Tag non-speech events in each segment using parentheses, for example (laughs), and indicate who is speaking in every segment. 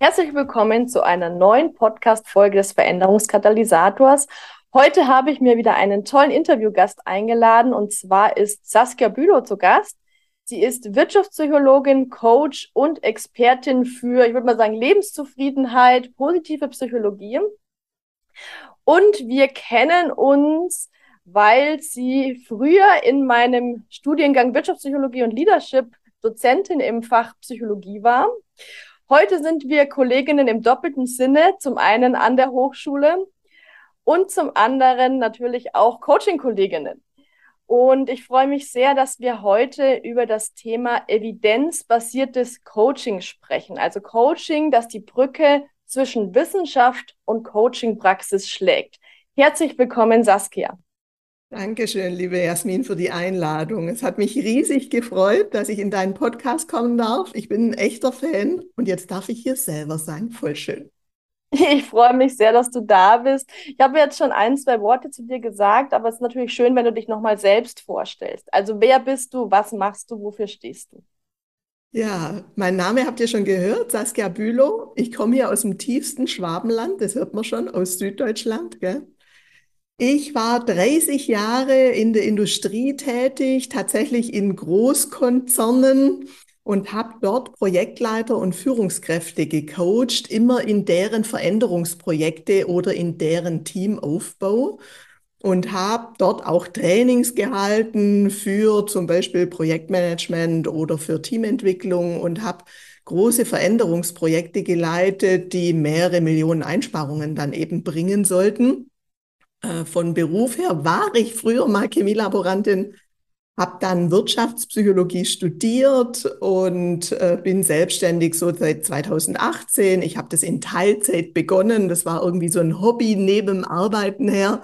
Speaker 1: Herzlich willkommen zu einer neuen Podcast-Folge des Veränderungskatalysators. Heute habe ich mir wieder einen tollen Interviewgast eingeladen und zwar ist Saskia Bülow zu Gast. Sie ist Wirtschaftspsychologin, Coach und Expertin für, ich würde mal sagen, Lebenszufriedenheit, positive Psychologie. Und wir kennen uns, weil sie früher in meinem Studiengang Wirtschaftspsychologie und Leadership Dozentin im Fach Psychologie war. Heute sind wir Kolleginnen im doppelten Sinne, zum einen an der Hochschule und zum anderen natürlich auch Coaching-Kolleginnen. Und ich freue mich sehr, dass wir heute über das Thema evidenzbasiertes Coaching sprechen. Also Coaching, das die Brücke zwischen Wissenschaft und Coaching-Praxis schlägt. Herzlich willkommen, Saskia.
Speaker 2: Dankeschön, liebe Jasmin, für die Einladung. Es hat mich riesig gefreut, dass ich in deinen Podcast kommen darf. Ich bin ein echter Fan und jetzt darf ich hier selber sein. Voll schön.
Speaker 1: Ich freue mich sehr, dass du da bist. Ich habe jetzt schon ein, zwei Worte zu dir gesagt, aber es ist natürlich schön, wenn du dich nochmal selbst vorstellst. Also wer bist du, was machst du, wofür stehst du?
Speaker 2: Ja, mein Name habt ihr schon gehört, Saskia Bülow. Ich komme hier aus dem tiefsten Schwabenland, das hört man schon, aus Süddeutschland. Gell? Ich war 30 Jahre in der Industrie tätig, tatsächlich in Großkonzernen und habe dort Projektleiter und Führungskräfte gecoacht, immer in deren Veränderungsprojekte oder in deren Teamaufbau und habe dort auch Trainings gehalten für zum Beispiel Projektmanagement oder für Teamentwicklung und habe große Veränderungsprojekte geleitet, die mehrere Millionen Einsparungen dann eben bringen sollten. Äh, von Beruf her war ich früher mal Chemielaborantin, habe dann Wirtschaftspsychologie studiert und äh, bin selbstständig so seit 2018. Ich habe das in Teilzeit begonnen. Das war irgendwie so ein Hobby neben Arbeiten her.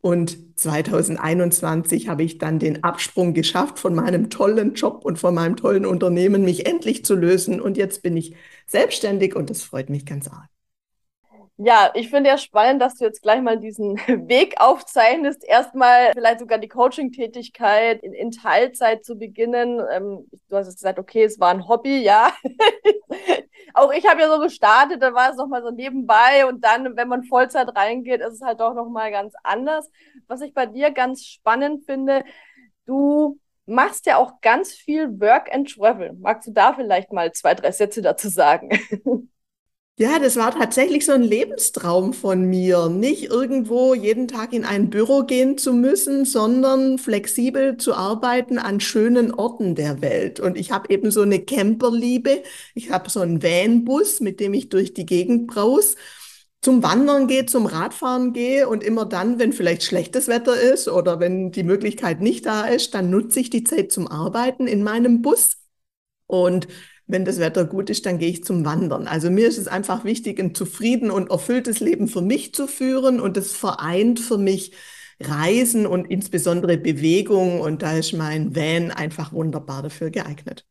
Speaker 2: Und 2021 habe ich dann den Absprung geschafft von meinem tollen Job und von meinem tollen Unternehmen, mich endlich zu lösen. Und jetzt bin ich selbstständig und das freut mich ganz arg.
Speaker 1: Ja, ich finde ja spannend, dass du jetzt gleich mal diesen (laughs) Weg aufzeichnest, erstmal vielleicht sogar die Coaching-Tätigkeit in, in, Teilzeit zu beginnen. Ähm, du hast gesagt, okay, es war ein Hobby, ja. (laughs) Auch ich habe ja so gestartet, da war es nochmal so nebenbei und dann, wenn man Vollzeit reingeht, ist es halt doch nochmal ganz anders. Was ich bei dir ganz spannend finde, du machst ja auch ganz viel Work and Travel. Magst du da vielleicht mal zwei, drei Sätze dazu sagen? (laughs)
Speaker 2: Ja, das war tatsächlich so ein Lebenstraum von mir, nicht irgendwo jeden Tag in ein Büro gehen zu müssen, sondern flexibel zu arbeiten an schönen Orten der Welt. Und ich habe eben so eine Camperliebe. Ich habe so einen Vanbus, mit dem ich durch die Gegend braus, zum Wandern gehe, zum Radfahren gehe und immer dann, wenn vielleicht schlechtes Wetter ist oder wenn die Möglichkeit nicht da ist, dann nutze ich die Zeit zum Arbeiten in meinem Bus. Und wenn das Wetter gut ist, dann gehe ich zum Wandern. Also mir ist es einfach wichtig, ein zufrieden und erfülltes Leben für mich zu führen und das vereint für mich Reisen und insbesondere Bewegung und da ist mein Van einfach wunderbar dafür geeignet.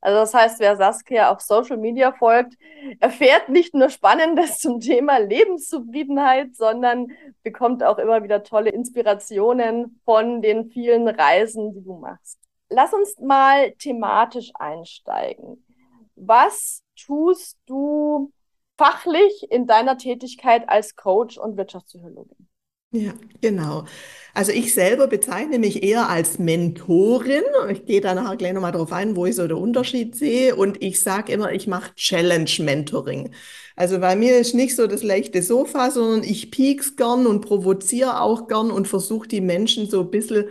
Speaker 1: Also das heißt, wer Saskia auf Social Media folgt, erfährt nicht nur Spannendes zum Thema Lebenszufriedenheit, sondern bekommt auch immer wieder tolle Inspirationen von den vielen Reisen, die du machst lass uns mal thematisch einsteigen. Was tust du fachlich in deiner Tätigkeit als Coach und Wirtschaftspsychologin?
Speaker 2: Ja, genau. Also ich selber bezeichne mich eher als Mentorin. Ich gehe da nachher gleich nochmal drauf ein, wo ich so den Unterschied sehe. Und ich sage immer, ich mache Challenge-Mentoring. Also bei mir ist nicht so das leichte Sofa, sondern ich piek's gern und provoziere auch gern und versuche die Menschen so ein bisschen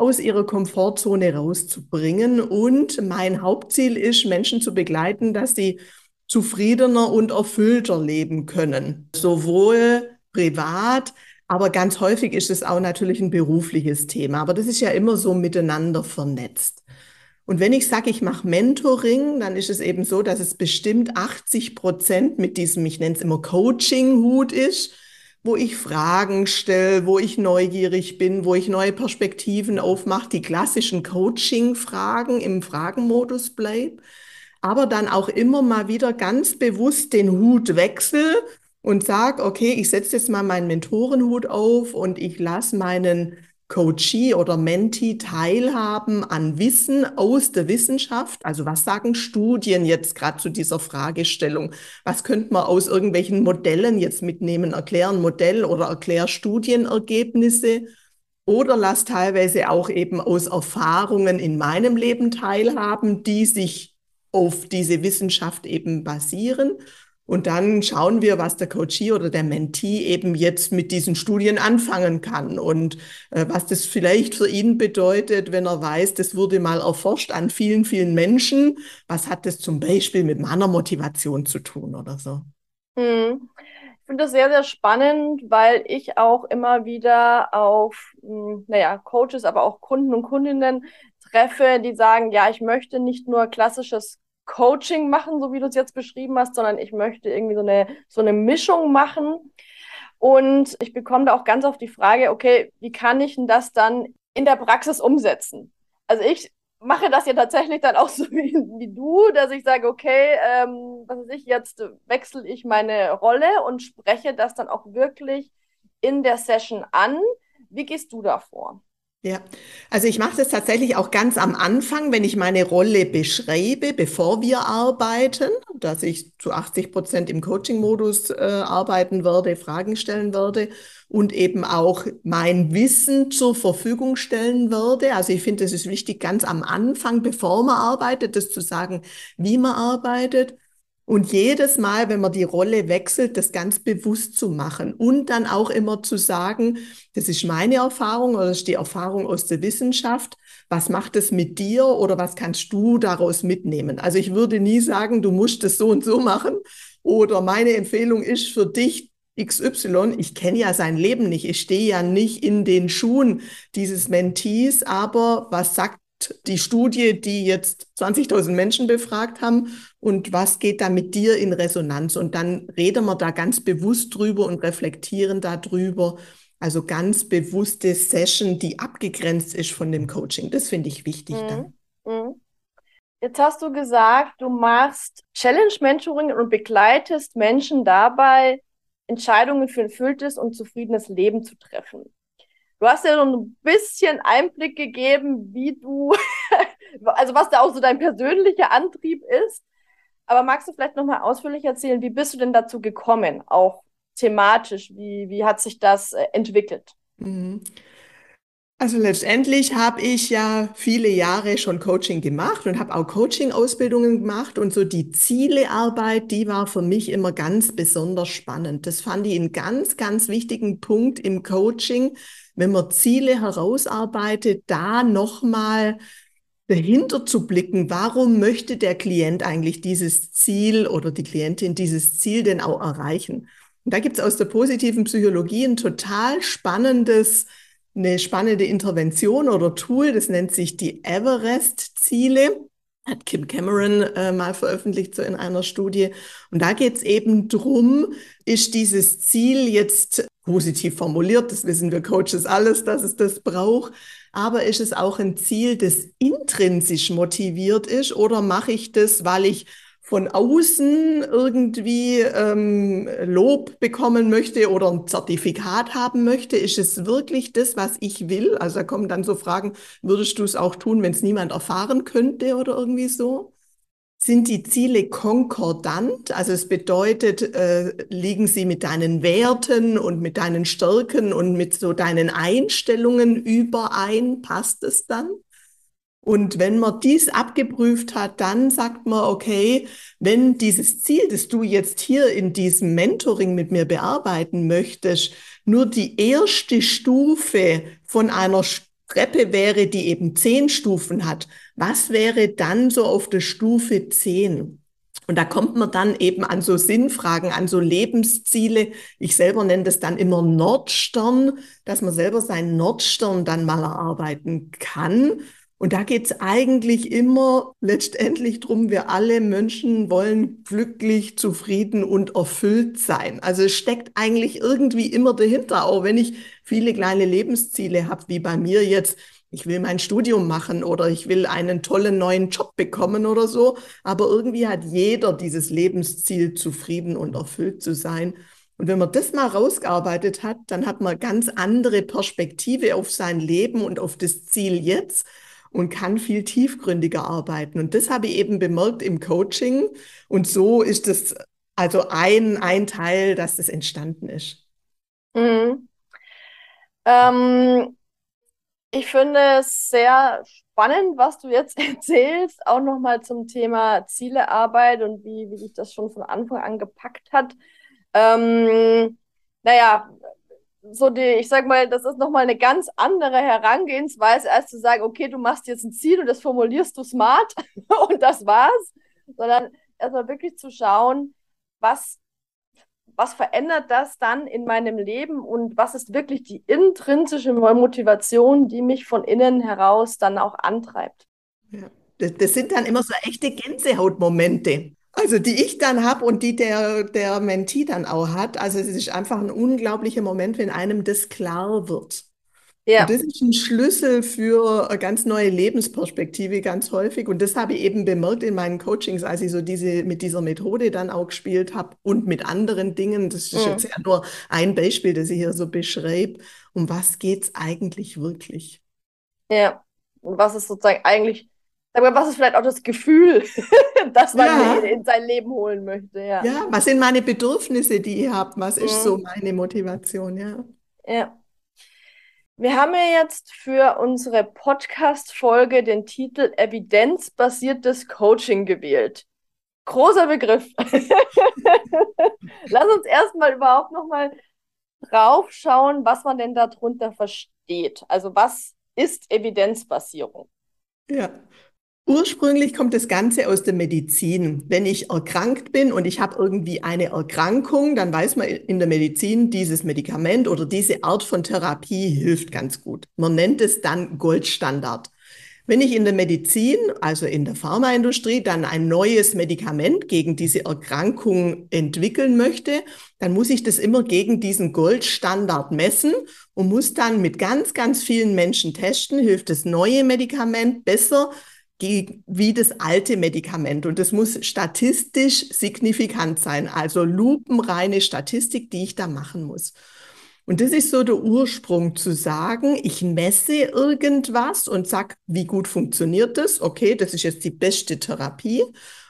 Speaker 2: aus ihrer Komfortzone rauszubringen. Und mein Hauptziel ist, Menschen zu begleiten, dass sie zufriedener und erfüllter leben können. Sowohl privat, aber ganz häufig ist es auch natürlich ein berufliches Thema. Aber das ist ja immer so miteinander vernetzt. Und wenn ich sage, ich mache Mentoring, dann ist es eben so, dass es bestimmt 80 Prozent mit diesem, ich nenne es immer Coaching-Hut ist, wo ich Fragen stelle, wo ich neugierig bin, wo ich neue Perspektiven aufmache, die klassischen Coaching-Fragen im Fragenmodus bleibe, aber dann auch immer mal wieder ganz bewusst den Hut wechsle und sage, okay, ich setze jetzt mal meinen Mentorenhut auf und ich lasse meinen Coachee oder Mentee teilhaben an Wissen aus der Wissenschaft? Also was sagen Studien jetzt gerade zu dieser Fragestellung? Was könnte man aus irgendwelchen Modellen jetzt mitnehmen? Erklären Modell oder erklär Studienergebnisse? Oder lass teilweise auch eben aus Erfahrungen in meinem Leben teilhaben, die sich auf diese Wissenschaft eben basieren. Und dann schauen wir, was der Coachee oder der Mentee eben jetzt mit diesen Studien anfangen kann und äh, was das vielleicht für ihn bedeutet, wenn er weiß, das wurde mal erforscht an vielen, vielen Menschen. Was hat das zum Beispiel mit meiner Motivation zu tun oder so?
Speaker 1: Hm. Ich finde das sehr, sehr spannend, weil ich auch immer wieder auf, hm, naja, Coaches, aber auch Kunden und Kundinnen treffe, die sagen, ja, ich möchte nicht nur klassisches Coaching machen, so wie du es jetzt beschrieben hast, sondern ich möchte irgendwie so eine, so eine Mischung machen. Und ich bekomme da auch ganz oft die Frage, okay, wie kann ich denn das dann in der Praxis umsetzen? Also ich mache das ja tatsächlich dann auch (laughs) so wie, wie du, dass ich sage, okay, ähm, was weiß ich, jetzt wechsle ich meine Rolle und spreche das dann auch wirklich in der Session an. Wie gehst du da vor?
Speaker 2: Ja, also ich mache das tatsächlich auch ganz am Anfang, wenn ich meine Rolle beschreibe, bevor wir arbeiten, dass ich zu 80 Prozent im Coaching-Modus äh, arbeiten werde, Fragen stellen werde und eben auch mein Wissen zur Verfügung stellen werde. Also ich finde, es ist wichtig, ganz am Anfang, bevor man arbeitet, das zu sagen, wie man arbeitet. Und jedes Mal, wenn man die Rolle wechselt, das ganz bewusst zu machen und dann auch immer zu sagen, das ist meine Erfahrung oder das ist die Erfahrung aus der Wissenschaft. Was macht es mit dir oder was kannst du daraus mitnehmen? Also ich würde nie sagen, du musst es so und so machen oder meine Empfehlung ist für dich XY. Ich kenne ja sein Leben nicht. Ich stehe ja nicht in den Schuhen dieses Mentees, aber was sagt die Studie, die jetzt 20.000 Menschen befragt haben und was geht da mit dir in Resonanz? Und dann reden wir da ganz bewusst drüber und reflektieren darüber. Also ganz bewusste Session, die abgegrenzt ist von dem Coaching. Das finde ich wichtig mhm. dann. Mhm.
Speaker 1: Jetzt hast du gesagt, du machst Challenge-Mentoring und begleitest Menschen dabei, Entscheidungen für ein erfülltes und zufriedenes Leben zu treffen. Du hast ja so ein bisschen Einblick gegeben, wie du, (laughs) also was da auch so dein persönlicher Antrieb ist. Aber magst du vielleicht nochmal ausführlich erzählen, wie bist du denn dazu gekommen, auch thematisch? Wie, wie hat sich das äh, entwickelt? Mhm.
Speaker 2: Also letztendlich habe ich ja viele Jahre schon Coaching gemacht und habe auch Coaching-Ausbildungen gemacht und so die Zielearbeit, die war für mich immer ganz besonders spannend. Das fand ich einen ganz, ganz wichtigen Punkt im Coaching, wenn man Ziele herausarbeitet, da nochmal dahinter zu blicken, warum möchte der Klient eigentlich dieses Ziel oder die Klientin dieses Ziel denn auch erreichen? Und da gibt es aus der positiven Psychologie ein total spannendes eine spannende Intervention oder Tool, das nennt sich die Everest-Ziele. Hat Kim Cameron äh, mal veröffentlicht so in einer Studie. Und da geht es eben drum, ist dieses Ziel jetzt positiv formuliert, das wissen wir Coaches alles, dass es das braucht, aber ist es auch ein Ziel, das intrinsisch motiviert ist oder mache ich das, weil ich von außen irgendwie ähm, Lob bekommen möchte oder ein Zertifikat haben möchte? Ist es wirklich das, was ich will? Also da kommen dann so Fragen, würdest du es auch tun, wenn es niemand erfahren könnte oder irgendwie so? Sind die Ziele konkordant? Also es bedeutet, äh, liegen sie mit deinen Werten und mit deinen Stärken und mit so deinen Einstellungen überein? Passt es dann? Und wenn man dies abgeprüft hat, dann sagt man, okay, wenn dieses Ziel, das du jetzt hier in diesem Mentoring mit mir bearbeiten möchtest, nur die erste Stufe von einer Treppe wäre, die eben zehn Stufen hat, was wäre dann so auf der Stufe zehn? Und da kommt man dann eben an so Sinnfragen, an so Lebensziele. Ich selber nenne das dann immer Nordstern, dass man selber seinen Nordstern dann mal erarbeiten kann Und da geht es eigentlich immer letztendlich drum, wir alle Menschen wollen glücklich, zufrieden und erfüllt sein. Also es steckt eigentlich irgendwie immer dahinter, auch wenn ich viele kleine Lebensziele habe, wie bei mir jetzt, ich will mein Studium machen oder ich will einen tollen neuen Job bekommen oder so. Aber irgendwie hat jeder dieses Lebensziel, zufrieden und erfüllt zu sein. Und wenn man das mal rausgearbeitet hat, dann hat man ganz andere Perspektive auf sein Leben und auf das Ziel jetzt und kann viel tiefgründiger arbeiten. Und das habe ich eben bemerkt im Coaching. Und so ist es also ein, ein Teil, dass das entstanden ist.
Speaker 1: Mhm. Ähm, ich finde es sehr spannend, was du jetzt (laughs) erzählst, auch nochmal zum Thema Zielearbeit und wie, wie dich das schon von Anfang an gepackt hat. Ähm, naja, so die, ich sag mal, das ist nochmal eine ganz andere Herangehensweise, als zu sagen, okay, du machst jetzt ein Ziel und das formulierst du smart (laughs) und das war's, sondern erstmal wirklich zu schauen, was, was verändert das dann in meinem Leben und was ist wirklich die intrinsische Motivation, die mich von innen heraus dann auch antreibt.
Speaker 2: Ja. Das, das sind dann immer so echte Gänsehautmomente. Also die ich dann habe und die der, der Mentee dann auch hat. Also es ist einfach ein unglaublicher Moment, wenn einem das klar wird. Ja. Und das ist ein Schlüssel für eine ganz neue Lebensperspektive ganz häufig. Und das habe ich eben bemerkt in meinen Coachings, als ich so diese, mit dieser Methode dann auch gespielt habe und mit anderen Dingen. Das ist mhm. jetzt ja nur ein Beispiel, das ich hier so beschreibe. Um was geht es eigentlich wirklich?
Speaker 1: Ja. Und was ist sozusagen eigentlich aber was ist vielleicht auch das Gefühl, (laughs) das man ja. in, in, sein Leben holen möchte? Ja.
Speaker 2: ja, was sind meine Bedürfnisse, die ihr habt? Was ist mhm. so meine Motivation? Ja.
Speaker 1: ja. Wir haben ja jetzt für unsere Podcast-Folge den Titel Evidenzbasiertes Coaching gewählt. Großer Begriff. (laughs) Lass uns erstmal überhaupt nochmal drauf schauen, was man denn darunter versteht. Also was ist Evidenzbasierung?
Speaker 2: Ja, Ursprünglich kommt das Ganze aus der Medizin. Wenn ich erkrankt bin und ich habe irgendwie eine Erkrankung, dann weiß man in der Medizin, dieses Medikament oder diese Art von Therapie hilft ganz gut. Man nennt es dann Goldstandard. Wenn ich in der Medizin, also in der Pharmaindustrie, dann ein neues Medikament gegen diese Erkrankung entwickeln möchte, dann muss ich das immer gegen diesen Goldstandard messen und muss dann mit ganz, ganz vielen Menschen testen, hilft das neue Medikament besser wie das alte Medikament. Und das muss statistisch signifikant sein, also lupenreine Statistik, die ich da machen muss. Und das ist so der Ursprung zu sagen, ich messe irgendwas und sag, wie gut funktioniert das? Okay, das ist jetzt die beste Therapie.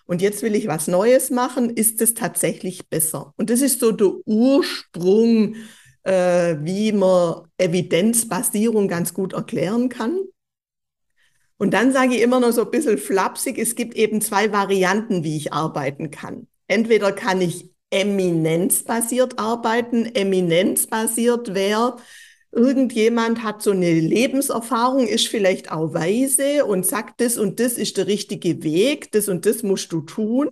Speaker 2: Und jetzt will ich was Neues machen. Ist es tatsächlich besser? Und das ist so der Ursprung, äh, wie man Evidenzbasierung ganz gut erklären kann. Und dann sage ich immer noch so ein bisschen flapsig, es gibt eben zwei Varianten, wie ich arbeiten kann. Entweder kann ich eminenzbasiert arbeiten. Eminenzbasiert wäre, irgendjemand hat so eine Lebenserfahrung, ist vielleicht auch weise und sagt, das und das ist der richtige Weg, das und das musst du tun.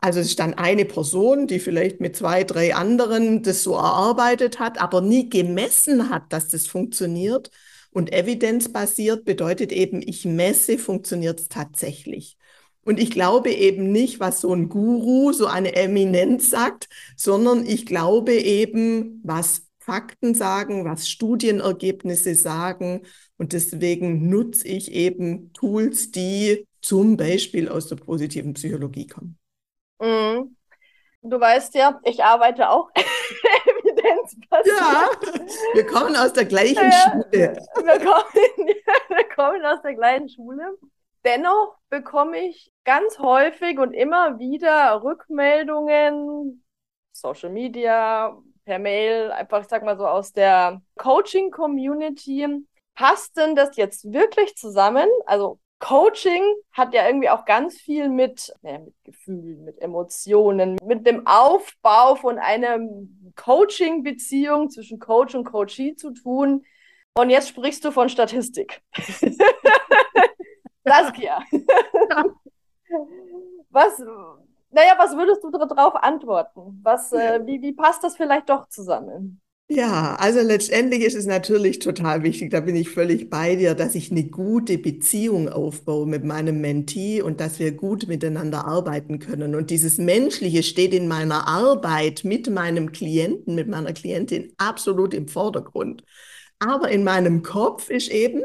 Speaker 2: Also es ist dann eine Person, die vielleicht mit zwei, drei anderen das so erarbeitet hat, aber nie gemessen hat, dass das funktioniert. Und evidenzbasiert bedeutet eben, ich messe, funktioniert es tatsächlich. Und ich glaube eben nicht, was so ein Guru, so eine Eminenz sagt, sondern ich glaube eben, was Fakten sagen, was Studienergebnisse sagen. Und deswegen nutze ich eben Tools, die zum Beispiel aus der positiven Psychologie kommen.
Speaker 1: Mhm. Du weißt ja, ich arbeite auch evidenzbasiert.
Speaker 2: Ja, wir kommen aus der gleichen ja, Schule.
Speaker 1: Wir kommen, (laughs) wir kommen aus der gleichen Schule. Dennoch bekomme ich ganz häufig und immer wieder Rückmeldungen, Social Media, per Mail, einfach, ich sag mal so, aus der Coaching-Community. Passt denn das jetzt wirklich zusammen? Also Coaching hat ja irgendwie auch ganz viel mit, ja, mit Gefühlen, mit Emotionen, mit dem Aufbau von einer Coaching-Beziehung zwischen Coach und Coachee zu tun. Und jetzt sprichst du von Statistik. (laughs) Saskia. was, naja, was würdest du darauf antworten? Was, äh, wie, wie passt das vielleicht doch zusammen?
Speaker 2: Ja, also letztendlich ist es natürlich total wichtig, da bin ich völlig bei dir, dass ich eine gute Beziehung aufbaue mit meinem Mentee und dass wir gut miteinander arbeiten können. Und dieses Menschliche steht in meiner Arbeit mit meinem Klienten, mit meiner Klientin absolut im Vordergrund. Aber in meinem Kopf ist eben,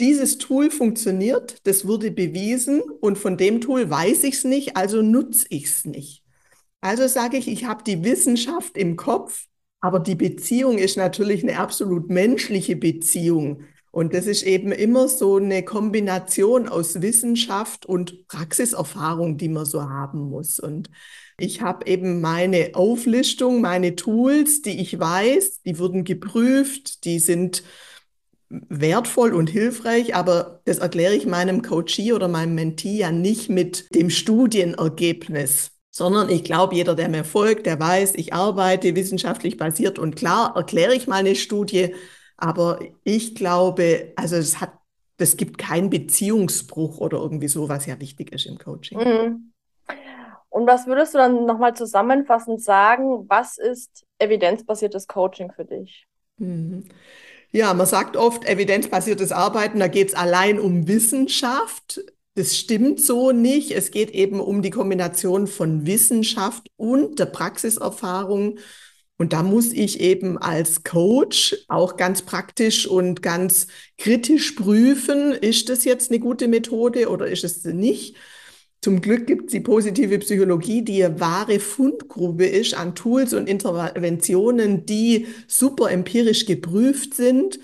Speaker 2: dieses Tool funktioniert, das wurde bewiesen und von dem Tool weiß ich es nicht, also nutze ich es nicht. Also sage ich, ich habe die Wissenschaft im Kopf aber die Beziehung ist natürlich eine absolut menschliche Beziehung. Und das ist eben immer so eine Kombination aus Wissenschaft und Praxiserfahrung, die man so haben muss. Und ich habe eben meine Auflistung, meine Tools, die ich weiß, die wurden geprüft, die sind wertvoll und hilfreich, aber das erkläre ich meinem Coachee oder meinem Mentee ja nicht mit dem Studienergebnis sondern ich glaube, jeder, der mir folgt, der weiß, ich arbeite wissenschaftlich basiert und klar erkläre ich mal eine Studie, aber ich glaube, also es hat, es gibt keinen Beziehungsbruch oder irgendwie so, was ja wichtig ist im Coaching. Mhm.
Speaker 1: Und was würdest du dann nochmal zusammenfassend sagen, was ist evidenzbasiertes Coaching für dich?
Speaker 2: Mhm. Ja, man sagt oft evidenzbasiertes Arbeiten, da geht es allein um Wissenschaft. Das stimmt so nicht. Es geht eben um die Kombination von Wissenschaft und der Praxiserfahrung. Und da muss ich eben als Coach auch ganz praktisch und ganz kritisch prüfen, ist das jetzt eine gute Methode oder ist es nicht? Zum Glück gibt es die positive Psychologie, die eine wahre Fundgrube ist an Tools und Interventionen, die super empirisch geprüft sind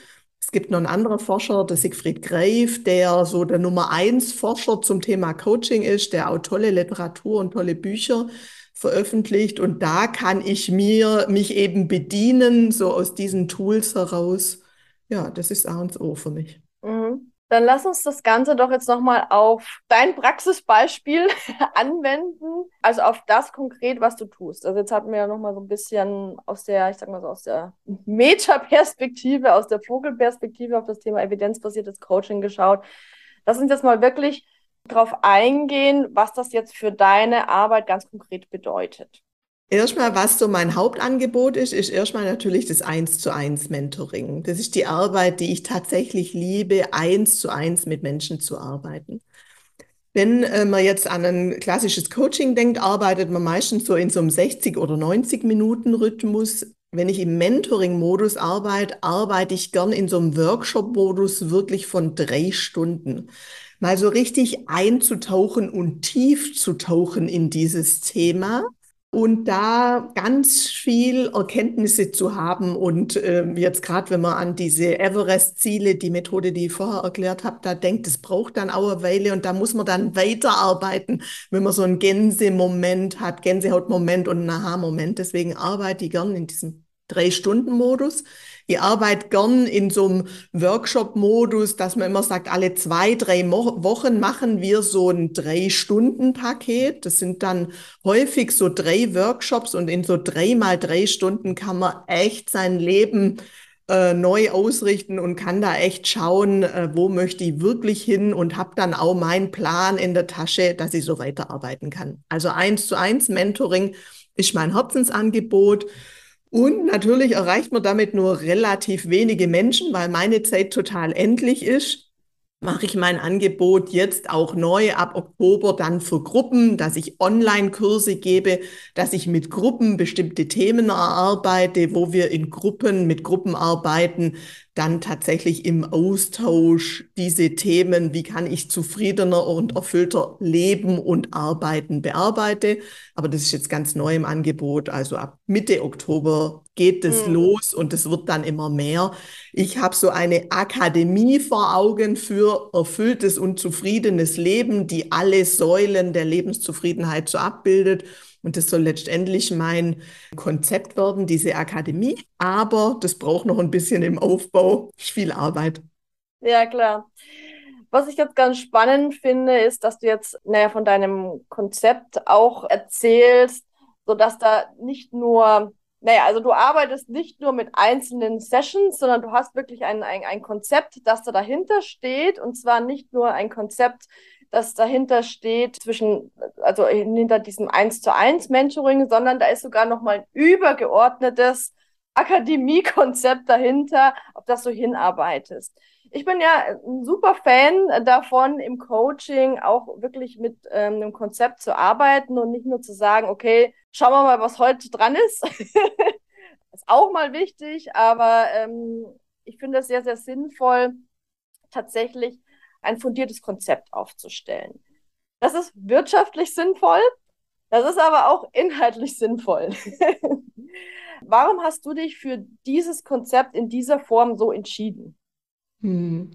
Speaker 2: es gibt noch einen anderen Forscher, der Siegfried Greif, der so der Nummer eins Forscher zum Thema Coaching ist, der auch tolle Literatur und tolle Bücher veröffentlicht. Und da kann ich mir mich eben bedienen, so aus diesen Tools heraus. Ja, das ist A und O für mich.
Speaker 1: Mhm. Dann lass uns das Ganze doch jetzt nochmal auf dein Praxisbeispiel (laughs) anwenden, also auf das konkret, was du tust. Also jetzt hatten wir ja nochmal so ein bisschen aus der, ich sag mal so, aus der Meta-Perspektive, aus der Vogelperspektive auf das Thema evidenzbasiertes Coaching geschaut. Lass uns jetzt mal wirklich darauf eingehen, was das jetzt für deine Arbeit ganz konkret bedeutet.
Speaker 2: Erstmal, was so mein Hauptangebot ist, ist erstmal natürlich das Eins zu eins Mentoring. Das ist die Arbeit, die ich tatsächlich liebe, eins zu eins mit Menschen zu arbeiten. Wenn äh, man jetzt an ein klassisches Coaching denkt, arbeitet man meistens so in so einem 60 oder 90 Minuten Rhythmus. Wenn ich im Mentoring-Modus arbeite, arbeite ich gern in so einem Workshop-Modus wirklich von drei Stunden. Mal so richtig einzutauchen und tief zu tauchen in dieses Thema und da ganz viel Erkenntnisse zu haben. Und äh, jetzt gerade, wenn man an diese Everest-Ziele, die Methode, die ich vorher erklärt habe, da denkt, es braucht dann auch eine Weile und da muss man dann weiterarbeiten, wenn man so einen Gänsemoment hat, Gänsehautmoment und einen Aha-Moment. Deswegen arbeite ich gern in diesem Drei-Stunden-Modus. Ich arbeite gern in so einem Workshop-Modus, dass man immer sagt, alle zwei, drei Wochen machen wir so ein Drei-Stunden-Paket. Das sind dann häufig so drei Workshops und in so drei mal drei Stunden kann man echt sein Leben äh, neu ausrichten und kann da echt schauen, äh, wo möchte ich wirklich hin und habe dann auch meinen Plan in der Tasche, dass ich so weiterarbeiten kann. Also eins zu eins Mentoring ist mein Herzensangebot. Und natürlich erreicht man damit nur relativ wenige Menschen, weil meine Zeit total endlich ist. Mache ich mein Angebot jetzt auch neu ab Oktober dann für Gruppen, dass ich Online-Kurse gebe, dass ich mit Gruppen bestimmte Themen erarbeite, wo wir in Gruppen mit Gruppen arbeiten, dann tatsächlich im Austausch diese Themen, wie kann ich zufriedener und erfüllter leben und arbeiten, bearbeite. Aber das ist jetzt ganz neu im Angebot. Also ab Mitte Oktober geht es mhm. los und es wird dann immer mehr. Ich habe so eine Akademie vor Augen für erfülltes und zufriedenes Leben, die alle Säulen der Lebenszufriedenheit so abbildet. Und das soll letztendlich mein Konzept werden, diese Akademie. Aber das braucht noch ein bisschen im Aufbau, viel Arbeit.
Speaker 1: Ja, klar. Was ich jetzt ganz spannend finde, ist, dass du jetzt naja, von deinem Konzept auch erzählst, sodass da nicht nur, naja, also du arbeitest nicht nur mit einzelnen Sessions, sondern du hast wirklich ein, ein, ein Konzept, das da dahinter steht. Und zwar nicht nur ein Konzept, das dahinter steht, zwischen, also hinter diesem 1 zu 1 Mentoring, sondern da ist sogar nochmal ein übergeordnetes Akademiekonzept dahinter, auf das du hinarbeitest. Ich bin ja ein super Fan davon, im Coaching auch wirklich mit ähm, einem Konzept zu arbeiten und nicht nur zu sagen, okay, schauen wir mal, was heute dran ist. (laughs) ist auch mal wichtig, aber ähm, ich finde es sehr, sehr sinnvoll, tatsächlich ein fundiertes Konzept aufzustellen. Das ist wirtschaftlich sinnvoll, das ist aber auch inhaltlich sinnvoll. (laughs) Warum hast du dich für dieses Konzept in dieser Form so entschieden?
Speaker 2: Hm.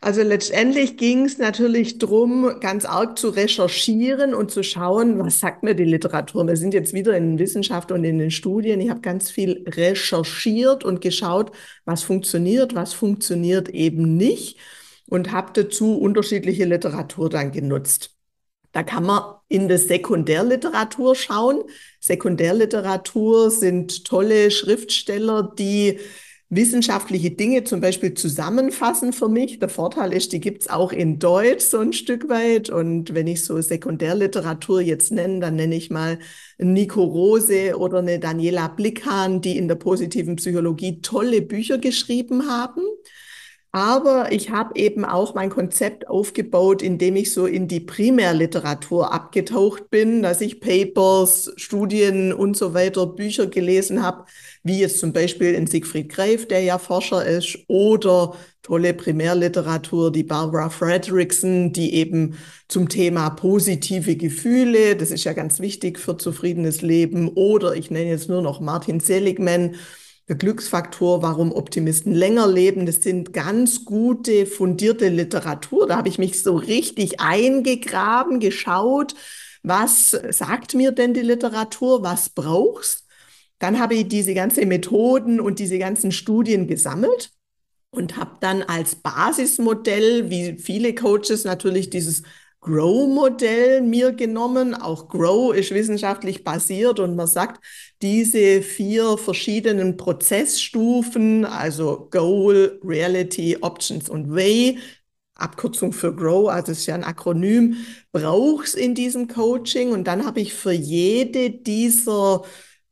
Speaker 2: Also letztendlich ging es natürlich darum, ganz arg zu recherchieren und zu schauen, was sagt mir die Literatur. Wir sind jetzt wieder in Wissenschaft und in den Studien. Ich habe ganz viel recherchiert und geschaut, was funktioniert, was funktioniert eben nicht und habe dazu unterschiedliche Literatur dann genutzt. Da kann man in der Sekundärliteratur schauen. Sekundärliteratur sind tolle Schriftsteller, die wissenschaftliche Dinge zum Beispiel zusammenfassen für mich. Der Vorteil ist, die gibt's auch in Deutsch so ein Stück weit. Und wenn ich so Sekundärliteratur jetzt nenne, dann nenne ich mal Nico Rose oder eine Daniela Blickhahn, die in der positiven Psychologie tolle Bücher geschrieben haben. Aber ich habe eben auch mein Konzept aufgebaut, indem ich so in die Primärliteratur abgetaucht bin, dass ich Papers, Studien und so weiter, Bücher gelesen habe, wie jetzt zum Beispiel in Siegfried Greif, der ja Forscher ist, oder tolle Primärliteratur, die Barbara Fredrickson, die eben zum Thema positive Gefühle, das ist ja ganz wichtig für zufriedenes Leben, oder ich nenne jetzt nur noch Martin Seligman, Glücksfaktor, warum Optimisten länger leben. Das sind ganz gute, fundierte Literatur. Da habe ich mich so richtig eingegraben, geschaut, was sagt mir denn die Literatur, was brauchst. Dann habe ich diese ganzen Methoden und diese ganzen Studien gesammelt und habe dann als Basismodell, wie viele Coaches natürlich dieses Grow-Modell mir genommen. Auch Grow ist wissenschaftlich basiert und man sagt, diese vier verschiedenen Prozessstufen, also Goal, Reality, Options und Way, Abkürzung für Grow, also ist ja ein Akronym, brauchst in diesem Coaching. Und dann habe ich für jede dieser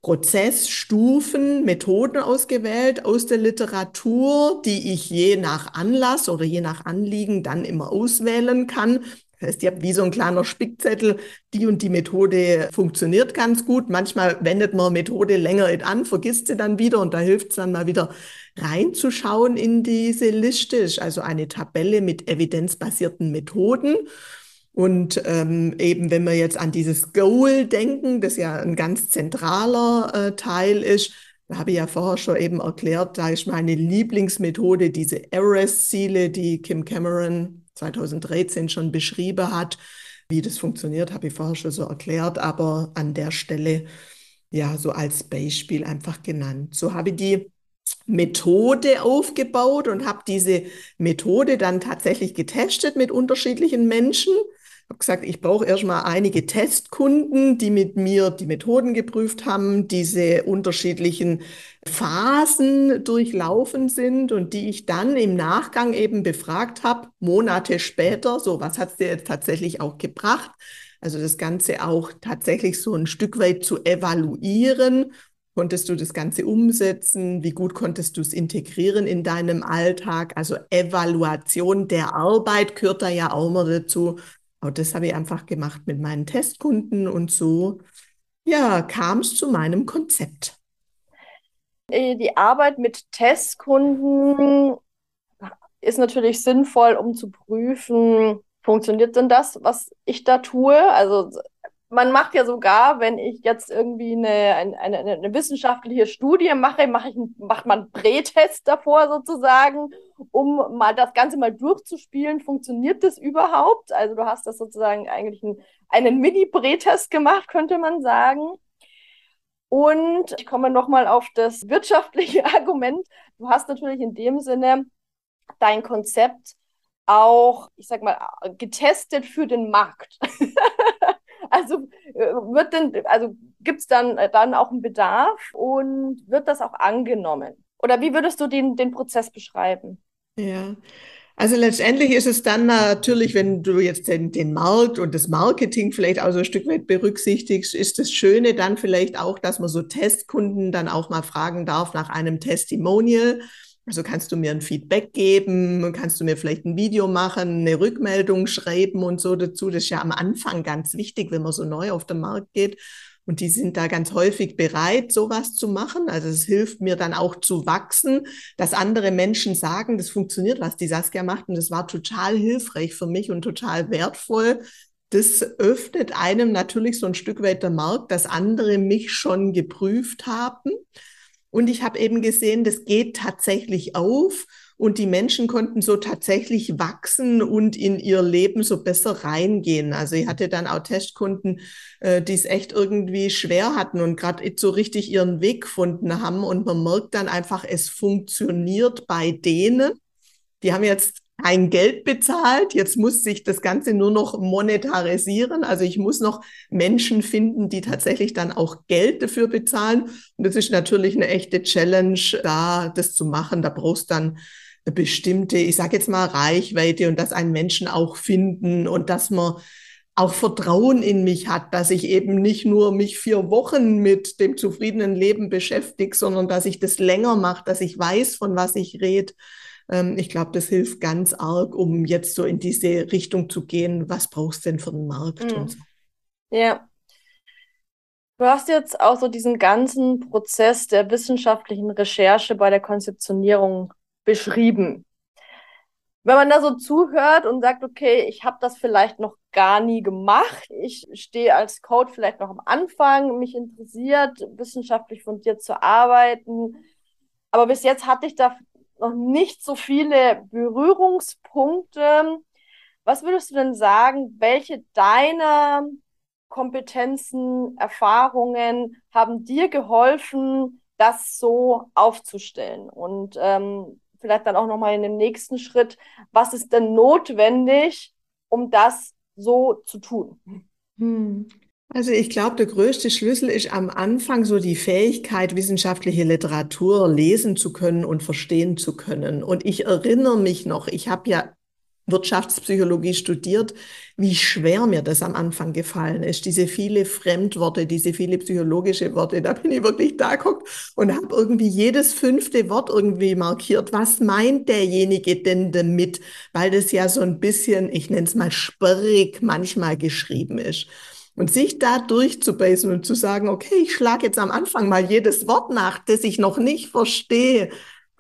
Speaker 2: Prozessstufen, Methoden ausgewählt aus der Literatur, die ich je nach Anlass oder je nach Anliegen dann immer auswählen kann. Das heißt, ihr habt wie so ein kleiner Spickzettel, die und die Methode funktioniert ganz gut. Manchmal wendet man Methode länger an, vergisst sie dann wieder und da hilft es dann mal wieder reinzuschauen in diese Liste. Ist also eine Tabelle mit evidenzbasierten Methoden. Und ähm, eben, wenn wir jetzt an dieses Goal denken, das ja ein ganz zentraler äh, Teil ist, da habe ich ja vorher schon eben erklärt, da ist meine Lieblingsmethode diese Everest-Ziele, die Kim Cameron 2013 schon beschrieben hat. Wie das funktioniert, habe ich vorher schon so erklärt, aber an der Stelle ja so als Beispiel einfach genannt. So habe ich die Methode aufgebaut und habe diese Methode dann tatsächlich getestet mit unterschiedlichen Menschen habe gesagt, ich brauche erstmal einige Testkunden, die mit mir die Methoden geprüft haben, diese unterschiedlichen Phasen durchlaufen sind und die ich dann im Nachgang eben befragt habe, Monate später, so was hat es dir jetzt tatsächlich auch gebracht? Also das Ganze auch tatsächlich so ein Stück weit zu evaluieren. Konntest du das Ganze umsetzen? Wie gut konntest du es integrieren in deinem Alltag? Also Evaluation der Arbeit gehört da ja auch immer dazu. Und das habe ich einfach gemacht mit meinen Testkunden und so, ja, kam es zu meinem Konzept.
Speaker 1: Äh, die Arbeit mit Testkunden ist natürlich sinnvoll, um zu prüfen, funktioniert denn das, was ich da tue? Also man macht ja sogar, wenn ich jetzt irgendwie eine, eine, eine wissenschaftliche Studie mache, mache ich, macht man einen Prätest davor sozusagen, um mal das Ganze mal durchzuspielen. Funktioniert das überhaupt? Also du hast das sozusagen eigentlich einen, einen Mini-Prätest gemacht, könnte man sagen. Und ich komme nochmal auf das wirtschaftliche (laughs) Argument. Du hast natürlich in dem Sinne dein Konzept auch, ich sag mal, getestet für den Markt. (laughs) Also äh, wird denn, also gibt es dann, äh, dann auch einen Bedarf und wird das auch angenommen? Oder wie würdest du den, den Prozess beschreiben?
Speaker 2: Ja, Also letztendlich ist es dann natürlich, wenn du jetzt den, den Markt und das Marketing vielleicht auch so ein Stück weit berücksichtigst, ist das Schöne dann vielleicht auch, dass man so Testkunden dann auch mal fragen darf nach einem Testimonial. Also kannst du mir ein Feedback geben, kannst du mir vielleicht ein Video machen, eine Rückmeldung schreiben und so dazu. Das ist ja am Anfang ganz wichtig, wenn man so neu auf den Markt geht. Und die sind da ganz häufig bereit, sowas zu machen. Also es hilft mir dann auch zu wachsen, dass andere Menschen sagen, das funktioniert, was die Saskia macht. Und das war total hilfreich für mich und total wertvoll. Das öffnet einem natürlich so ein Stück weit der Markt, dass andere mich schon geprüft haben. Und ich habe eben gesehen, das geht tatsächlich auf. Und die Menschen konnten so tatsächlich wachsen und in ihr Leben so besser reingehen. Also ich hatte dann auch Testkunden, äh, die es echt irgendwie schwer hatten und gerade so richtig ihren Weg gefunden haben. Und man merkt dann einfach, es funktioniert bei denen. Die haben jetzt kein Geld bezahlt. Jetzt muss sich das Ganze nur noch monetarisieren. Also ich muss noch Menschen finden, die tatsächlich dann auch Geld dafür bezahlen. Und das ist natürlich eine echte Challenge, da das zu machen. Da brauchst dann bestimmte, ich sage jetzt mal, Reichweite und dass einen Menschen auch finden und dass man auch Vertrauen in mich hat, dass ich eben nicht nur mich vier Wochen mit dem zufriedenen Leben beschäftige, sondern dass ich das länger mache, dass ich weiß, von was ich rede. Ähm, ich glaube, das hilft ganz arg, um jetzt so in diese Richtung zu gehen. Was brauchst du denn für den Markt? Mhm. So.
Speaker 1: Ja. Du hast jetzt auch so diesen ganzen Prozess der wissenschaftlichen Recherche bei der Konzeptionierung beschrieben. Wenn man da so zuhört und sagt, okay, ich habe das vielleicht noch gar nie gemacht, ich stehe als Coach vielleicht noch am Anfang, mich interessiert, wissenschaftlich fundiert zu arbeiten, aber bis jetzt hatte ich da noch nicht so viele Berührungspunkte. Was würdest du denn sagen, welche deiner Kompetenzen, Erfahrungen haben dir geholfen, das so aufzustellen? Und ähm, vielleicht dann auch nochmal in dem nächsten Schritt, was ist denn notwendig, um das so zu tun?
Speaker 2: Hm. Also ich glaube, der größte Schlüssel ist am Anfang so die Fähigkeit, wissenschaftliche Literatur lesen zu können und verstehen zu können. Und ich erinnere mich noch, ich habe ja Wirtschaftspsychologie studiert, wie schwer mir das am Anfang gefallen ist. Diese viele Fremdworte, diese viele psychologische Worte, da bin ich wirklich da geguckt und habe irgendwie jedes fünfte Wort irgendwie markiert. Was meint derjenige denn damit? Weil das ja so ein bisschen, ich nenne es mal sperrig manchmal geschrieben ist. Und sich da durchzubeißen und zu sagen, okay, ich schlage jetzt am Anfang mal jedes Wort nach, das ich noch nicht verstehe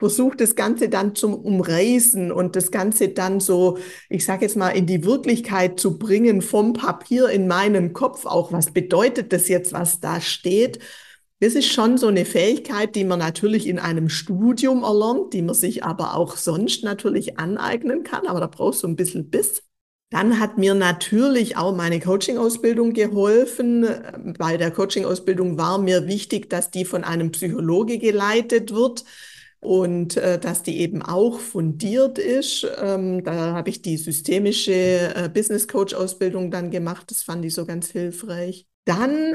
Speaker 2: versuche das Ganze dann zum Umreißen und das Ganze dann so, ich sage jetzt mal, in die Wirklichkeit zu bringen, vom Papier in meinen Kopf auch. Was bedeutet das jetzt, was da steht? Das ist schon so eine Fähigkeit, die man natürlich in einem Studium erlernt, die man sich aber auch sonst natürlich aneignen kann. Aber da brauchst du ein bisschen Biss. Dann hat mir natürlich auch meine Coaching-Ausbildung geholfen. Bei der Coaching-Ausbildung war mir wichtig, dass die von einem Psychologe geleitet wird und äh, dass die eben auch fundiert ist. Ähm, da habe ich die systemische äh, Business Coach Ausbildung dann gemacht. Das fand ich so ganz hilfreich. Dann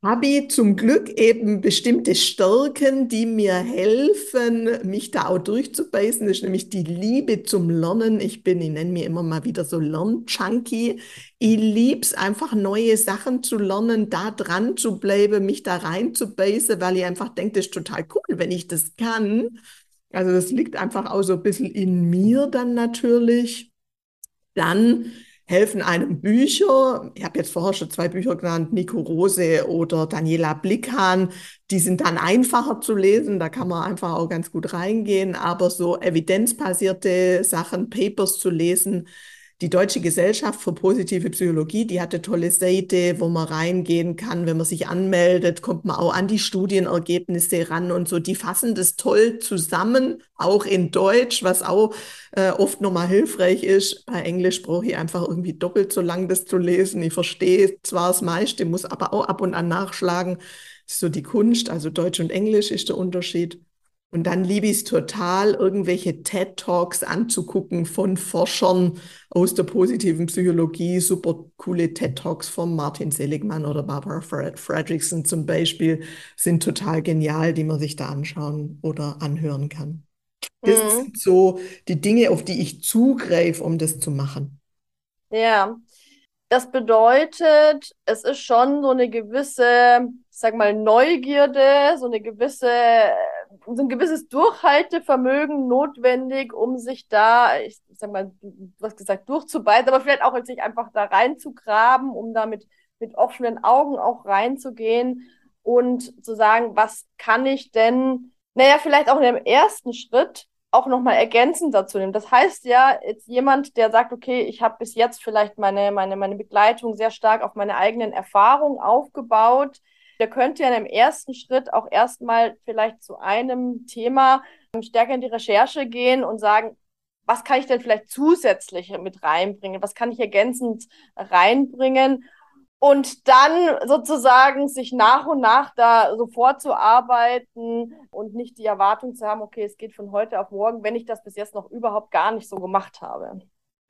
Speaker 2: habe ich zum Glück eben bestimmte Stärken, die mir helfen, mich da auch durchzubeißen. Das ist nämlich die Liebe zum Lernen. Ich bin, ich nenne mich immer mal wieder so Lernjunkie. Ich liebe es einfach, neue Sachen zu lernen, da dran zu bleiben, mich da reinzubeißen, weil ich einfach denke, das ist total cool, wenn ich das kann. Also das liegt einfach auch so ein bisschen in mir dann natürlich. Dann helfen einem Bücher. Ich habe jetzt vorher schon zwei Bücher genannt, Nico Rose oder Daniela Blickhahn. Die sind dann einfacher zu lesen, da kann man einfach auch ganz gut reingehen. Aber so evidenzbasierte Sachen, Papers zu lesen, die Deutsche Gesellschaft für positive Psychologie, die hat tolle Seite, wo man reingehen kann. Wenn man sich anmeldet, kommt man auch an die Studienergebnisse ran und so. Die fassen das toll zusammen, auch in Deutsch, was auch äh, oft nochmal hilfreich ist. Bei Englisch brauche ich einfach irgendwie doppelt so lang, das zu lesen. Ich verstehe zwar das meiste, muss aber auch ab und an nachschlagen. Das ist so die Kunst, also Deutsch und Englisch ist der Unterschied. Und dann liebe ich es total, irgendwelche TED-Talks anzugucken von Forschern aus der positiven Psychologie. Super coole TED-Talks von Martin Seligmann oder Barbara Fredrickson zum Beispiel sind total genial, die man sich da anschauen oder anhören kann. Das mhm. sind so die Dinge, auf die ich zugreife, um das zu machen.
Speaker 1: Ja, das bedeutet, es ist schon so eine gewisse, ich sag mal, Neugierde, so eine gewisse, so ein gewisses Durchhaltevermögen notwendig, um sich da, ich sag mal, du hast gesagt, durchzubeißen, aber vielleicht auch sich einfach da reinzugraben, um da mit, mit offenen Augen auch reinzugehen und zu sagen, was kann ich denn, naja, vielleicht auch in dem ersten Schritt auch nochmal ergänzend dazu nehmen. Das heißt ja, jetzt jemand, der sagt, okay, ich habe bis jetzt vielleicht meine, meine, meine Begleitung sehr stark auf meine eigenen Erfahrungen aufgebaut, der könnte ja im ersten Schritt auch erstmal vielleicht zu einem Thema stärker in die Recherche gehen und sagen, was kann ich denn vielleicht zusätzlich mit reinbringen? Was kann ich ergänzend reinbringen? und dann sozusagen sich nach und nach da so vorzuarbeiten und nicht die Erwartung zu haben, okay, es geht von heute auf morgen, wenn ich das bis jetzt noch überhaupt gar nicht so gemacht habe.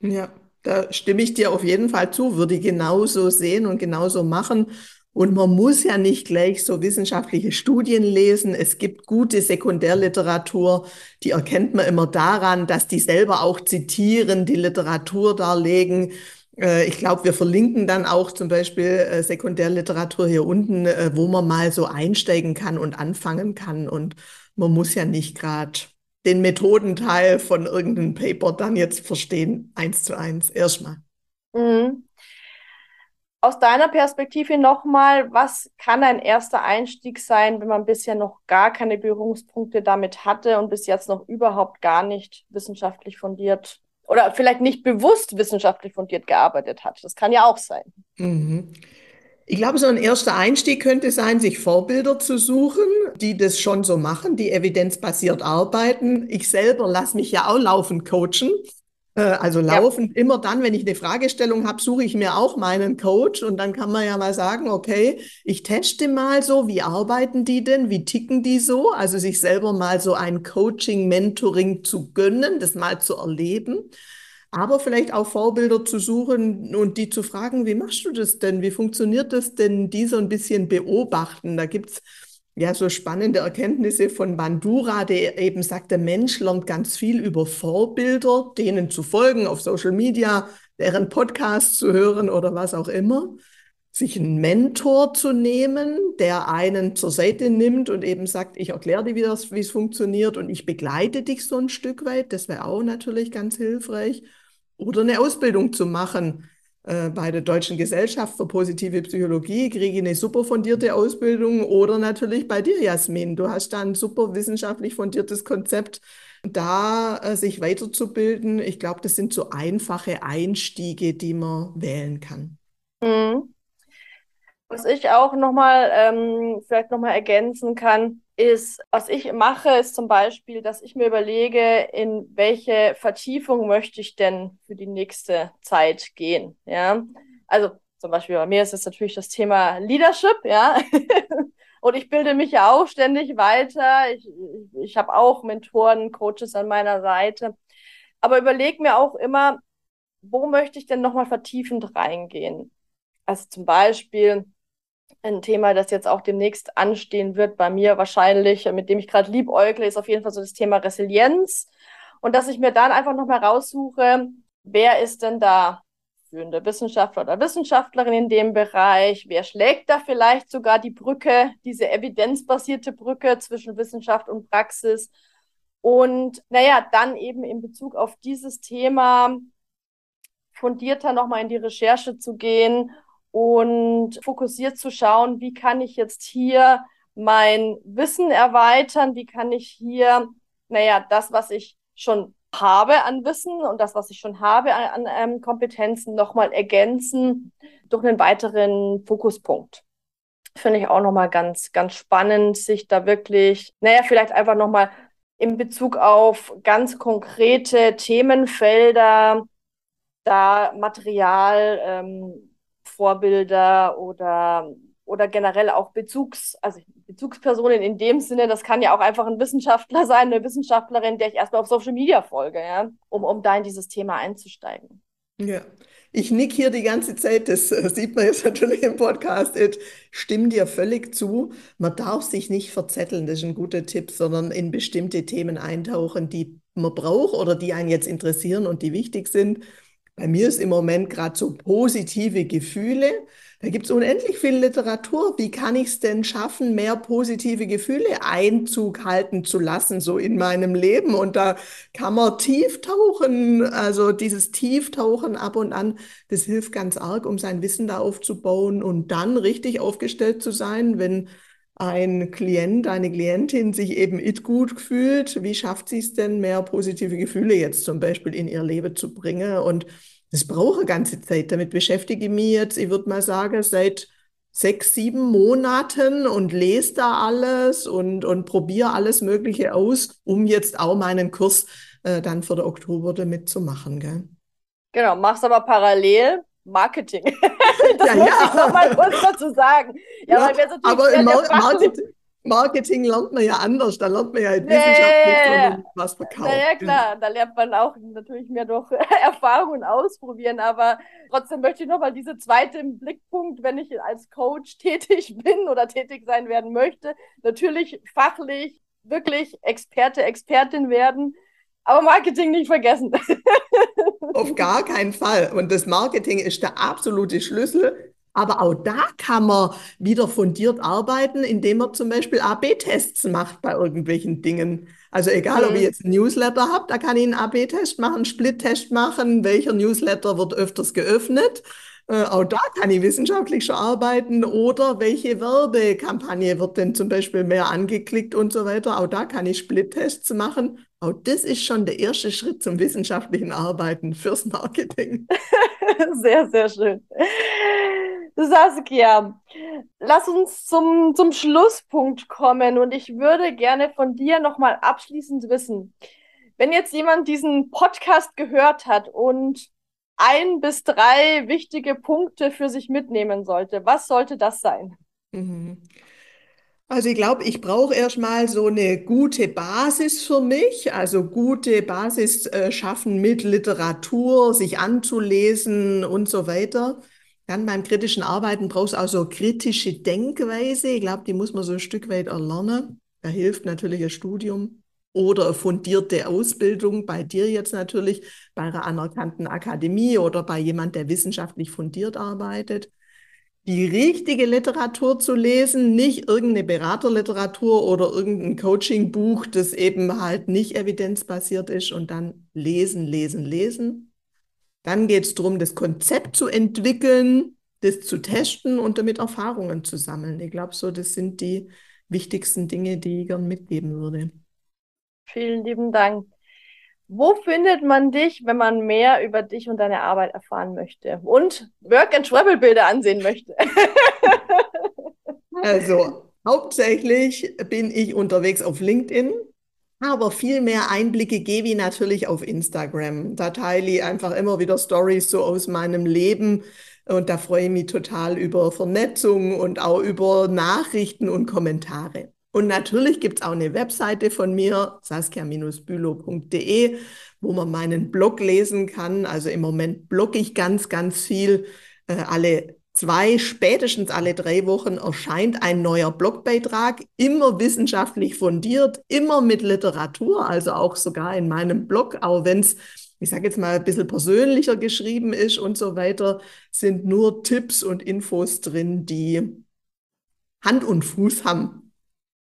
Speaker 2: Ja, da stimme ich dir auf jeden Fall zu, würde genauso sehen und genauso machen. Und man muss ja nicht gleich so wissenschaftliche Studien lesen. Es gibt gute Sekundärliteratur, die erkennt man immer daran, dass die selber auch zitieren, die Literatur darlegen äh, ich glaube, wir verlinken dann auch zum Beispiel äh, Sekundärliteratur hier unten, äh, wo man mal so einsteigen kann und anfangen kann. Und man muss ja nicht gerade den Methodenteil von irgendeinem Paper dann jetzt verstehen, eins zu eins, erstmal. Mhm.
Speaker 1: Aus deiner Perspektive nochmal, was kann ein erster Einstieg sein, wenn man bisher noch gar keine Berührungspunkte damit hatte und bis jetzt noch überhaupt gar nicht wissenschaftlich fundiert oder vielleicht nicht bewusst wissenschaftlich fundiert gearbeitet hat. Das kann ja auch sein.
Speaker 2: Mhm. Ich glaube, so ein erster Einstieg könnte sein, sich Vorbilder zu suchen, die das schon so machen, die evidenzbasiert arbeiten. Ich selber lasse mich ja auch laufend coachen. Äh, also laufend, ja. immer dann, wenn ich eine Fragestellung habe, suche ich mir auch meinen Coach und dann kann man ja mal sagen, okay, ich teste mal so, wie arbeiten die denn, wie ticken die so? Also sich selber mal so ein Coaching, Mentoring zu gönnen, das mal zu erleben. Aber vielleicht auch Vorbilder zu suchen und die zu fragen, wie machst du das denn? Wie funktioniert das denn? Die so ein bisschen beobachten. Da gibt's ja, so spannende Erkenntnisse von Bandura, der eben sagt, der Mensch lernt ganz viel über Vorbilder, denen zu folgen auf Social Media, deren Podcasts zu hören oder was auch immer. Sich einen Mentor zu nehmen, der einen zur Seite nimmt und eben sagt, ich erkläre dir, wie es funktioniert und ich begleite dich so ein Stück weit. Das wäre auch natürlich ganz hilfreich. Oder eine Ausbildung zu machen bei der Deutschen Gesellschaft für positive Psychologie kriege ich eine super fundierte Ausbildung oder natürlich bei dir, Jasmin. Du hast da ein super wissenschaftlich fundiertes Konzept, da äh, sich weiterzubilden. Ich glaube, das sind so einfache Einstiege, die man wählen kann. Mhm.
Speaker 1: Was ich auch nochmal ähm, vielleicht nochmal ergänzen kann, ist, was ich mache, ist zum Beispiel, dass ich mir überlege, in welche Vertiefung möchte ich denn für die nächste Zeit gehen. Ja, also zum Beispiel bei mir ist es natürlich das Thema Leadership, ja. (laughs) Und ich bilde mich ja auch ständig weiter. Ich, ich habe auch Mentoren, Coaches an meiner Seite. Aber überlege mir auch immer, wo möchte ich denn nochmal vertiefend reingehen? Also zum Beispiel, ein Thema, das jetzt auch demnächst anstehen wird bei mir wahrscheinlich, mit dem ich gerade liebäugle, ist auf jeden Fall so das Thema Resilienz. Und dass ich mir dann einfach nochmal raussuche, wer ist denn da führende Wissenschaftler oder Wissenschaftlerin in dem Bereich? Wer schlägt da vielleicht sogar die Brücke, diese evidenzbasierte Brücke zwischen Wissenschaft und Praxis? Und naja, dann eben in Bezug auf dieses Thema fundierter nochmal in die Recherche zu gehen und fokussiert zu schauen, wie kann ich jetzt hier mein Wissen erweitern, wie kann ich hier, naja, das, was ich schon habe an Wissen und das, was ich schon habe an, an ähm, Kompetenzen, nochmal ergänzen durch einen weiteren Fokuspunkt. Finde ich auch nochmal ganz, ganz spannend, sich da wirklich, naja, vielleicht einfach nochmal in Bezug auf ganz konkrete Themenfelder da Material ähm, Vorbilder oder, oder generell auch Bezugs, also Bezugspersonen in dem Sinne, das kann ja auch einfach ein Wissenschaftler sein, eine Wissenschaftlerin, der ich erstmal auf Social Media folge, ja, um, um da in dieses Thema einzusteigen.
Speaker 2: Ja, ich nick hier die ganze Zeit, das äh, sieht man jetzt (laughs) natürlich im Podcast. Ich stimme dir völlig zu. Man darf sich nicht verzetteln, das ist ein guter Tipp, sondern in bestimmte Themen eintauchen, die man braucht oder die einen jetzt interessieren und die wichtig sind. Bei mir ist im Moment gerade so positive Gefühle. Da gibt es unendlich viel Literatur. Wie kann ich es denn schaffen, mehr positive Gefühle Einzug halten zu lassen, so in meinem Leben? Und da kann man tief tauchen. Also dieses Tieftauchen ab und an, das hilft ganz arg, um sein Wissen da aufzubauen und dann richtig aufgestellt zu sein, wenn ein Klient, eine Klientin sich eben it gut fühlt, wie schafft sie es denn, mehr positive Gefühle jetzt zum Beispiel in ihr Leben zu bringen? Und das braucht eine ganze Zeit. Damit beschäftige ich mich jetzt, ich würde mal sagen, seit sechs, sieben Monaten und lese da alles und, und probiere alles Mögliche aus, um jetzt auch meinen Kurs äh, dann für den Oktober damit zu machen. Gell?
Speaker 1: Genau, machst aber parallel Marketing. (laughs) das ja, muss ja. ich nochmal kurz dazu sagen.
Speaker 2: Ja, ja aber im Mar Marketing, Marketing lernt man ja anders. Da lernt man ja halt nee. wissenschaftlich was verkauft.
Speaker 1: Naja, klar, da lernt man auch natürlich mehr durch (laughs) Erfahrungen ausprobieren. Aber trotzdem möchte ich nochmal diese zweite Blickpunkt, wenn ich als Coach (laughs) tätig bin oder tätig sein werden möchte, natürlich fachlich wirklich Experte, Expertin werden aber Marketing nicht vergessen. (laughs)
Speaker 2: Auf gar keinen Fall. Und das Marketing ist der absolute Schlüssel. Aber auch da kann man wieder fundiert arbeiten, indem man zum Beispiel AB-Tests macht bei irgendwelchen Dingen. Also egal, mhm. ob ich jetzt einen Newsletter habe, da kann ich einen AB-Test machen, einen Split-Test machen, welcher Newsletter wird öfters geöffnet. Äh, auch da kann ich wissenschaftlich schon arbeiten. Oder welche Werbekampagne wird denn zum Beispiel mehr angeklickt und so weiter. Auch da kann ich Split-Tests machen. Auch das ist schon der erste Schritt zum wissenschaftlichen Arbeiten fürs Marketing. (laughs)
Speaker 1: sehr, sehr schön. Saskia, lass uns zum, zum Schlusspunkt kommen und ich würde gerne von dir nochmal abschließend wissen, wenn jetzt jemand diesen Podcast gehört hat und ein bis drei wichtige Punkte für sich mitnehmen sollte, was sollte das sein? Mhm.
Speaker 2: Also ich glaube, ich brauche erstmal so eine gute Basis für mich, also gute Basis äh, schaffen mit Literatur, sich anzulesen und so weiter. Dann beim kritischen Arbeiten brauchst du auch so kritische Denkweise. Ich glaube, die muss man so ein Stück weit erlernen. Da hilft natürlich ein Studium oder eine fundierte Ausbildung, bei dir jetzt natürlich, bei einer anerkannten Akademie oder bei jemand, der wissenschaftlich fundiert arbeitet die richtige Literatur zu lesen, nicht irgendeine Beraterliteratur oder irgendein Coachingbuch, das eben halt nicht evidenzbasiert ist und dann lesen, lesen, lesen. Dann geht es darum, das Konzept zu entwickeln, das zu testen und damit Erfahrungen zu sammeln. Ich glaube, so, das sind die wichtigsten Dinge, die ich gern mitgeben würde.
Speaker 1: Vielen lieben Dank. Wo findet man dich, wenn man mehr über dich und deine Arbeit erfahren möchte und Work and Travel Bilder ansehen möchte? (laughs)
Speaker 2: also hauptsächlich bin ich unterwegs auf LinkedIn, aber viel mehr Einblicke gebe ich natürlich auf Instagram. Da teile ich einfach immer wieder Stories so aus meinem Leben und da freue ich mich total über Vernetzung und auch über Nachrichten und Kommentare. Und natürlich gibt es auch eine Webseite von mir, saskia-bülow.de, wo man meinen Blog lesen kann. Also im Moment blogge ich ganz, ganz viel. Äh, alle zwei, spätestens alle drei Wochen erscheint ein neuer Blogbeitrag, immer wissenschaftlich fundiert, immer mit Literatur, also auch sogar in meinem Blog, auch wenn es ich sage jetzt mal, ein bisschen persönlicher geschrieben ist und so weiter, sind nur Tipps und Infos drin, die Hand und Fuß haben.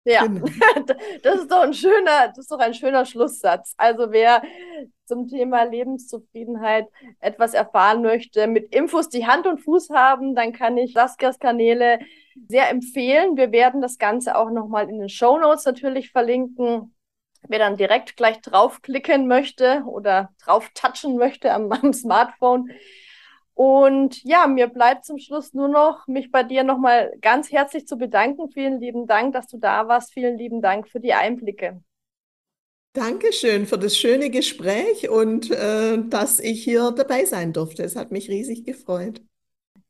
Speaker 1: Ja, genau. (laughs) das ist doch ein schöner, das ist doch ein schöner Schlusssatz. Also wer zum Thema Lebenszufriedenheit etwas erfahren möchte, mit Infos, die Hand und Fuß haben, dann kann ich Saskias Kanäle sehr empfehlen. Wir werden das Ganze auch nochmal in den Show Notes natürlich verlinken. Wer dann direkt gleich draufklicken möchte oder drauf touchen möchte am, am Smartphone, und ja, mir bleibt zum Schluss nur noch, mich bei dir nochmal ganz herzlich zu bedanken. Vielen lieben Dank, dass du da warst. Vielen lieben Dank für die Einblicke.
Speaker 2: Dankeschön für das schöne Gespräch und äh, dass ich hier dabei sein durfte. Es hat mich riesig gefreut.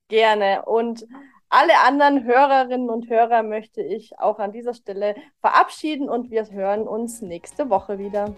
Speaker 1: Gerne. Und alle anderen Hörerinnen und Hörer möchte ich auch an dieser Stelle verabschieden und wir hören uns nächste Woche wieder.